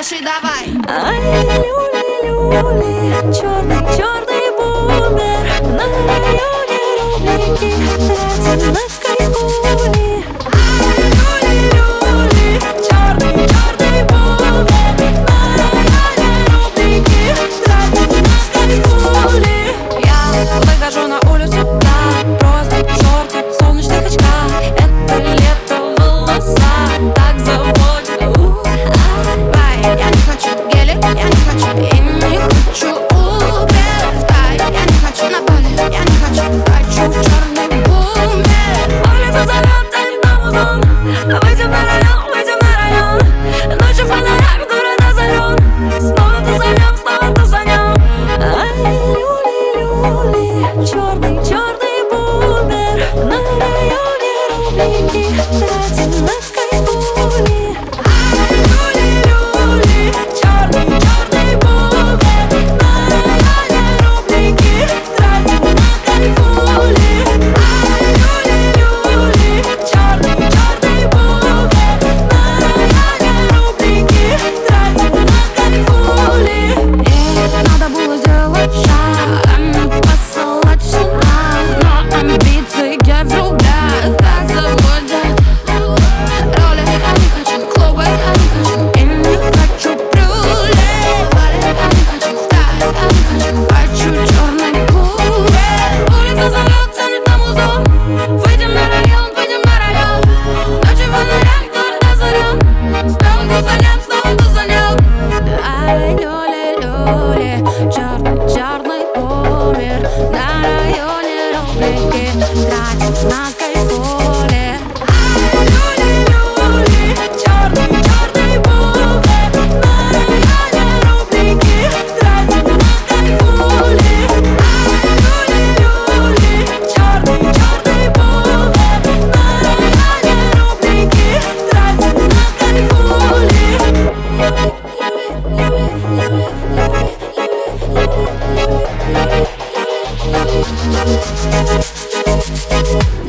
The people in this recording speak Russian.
Дальше давай. Ай, люли, люли, черный I know Thank you.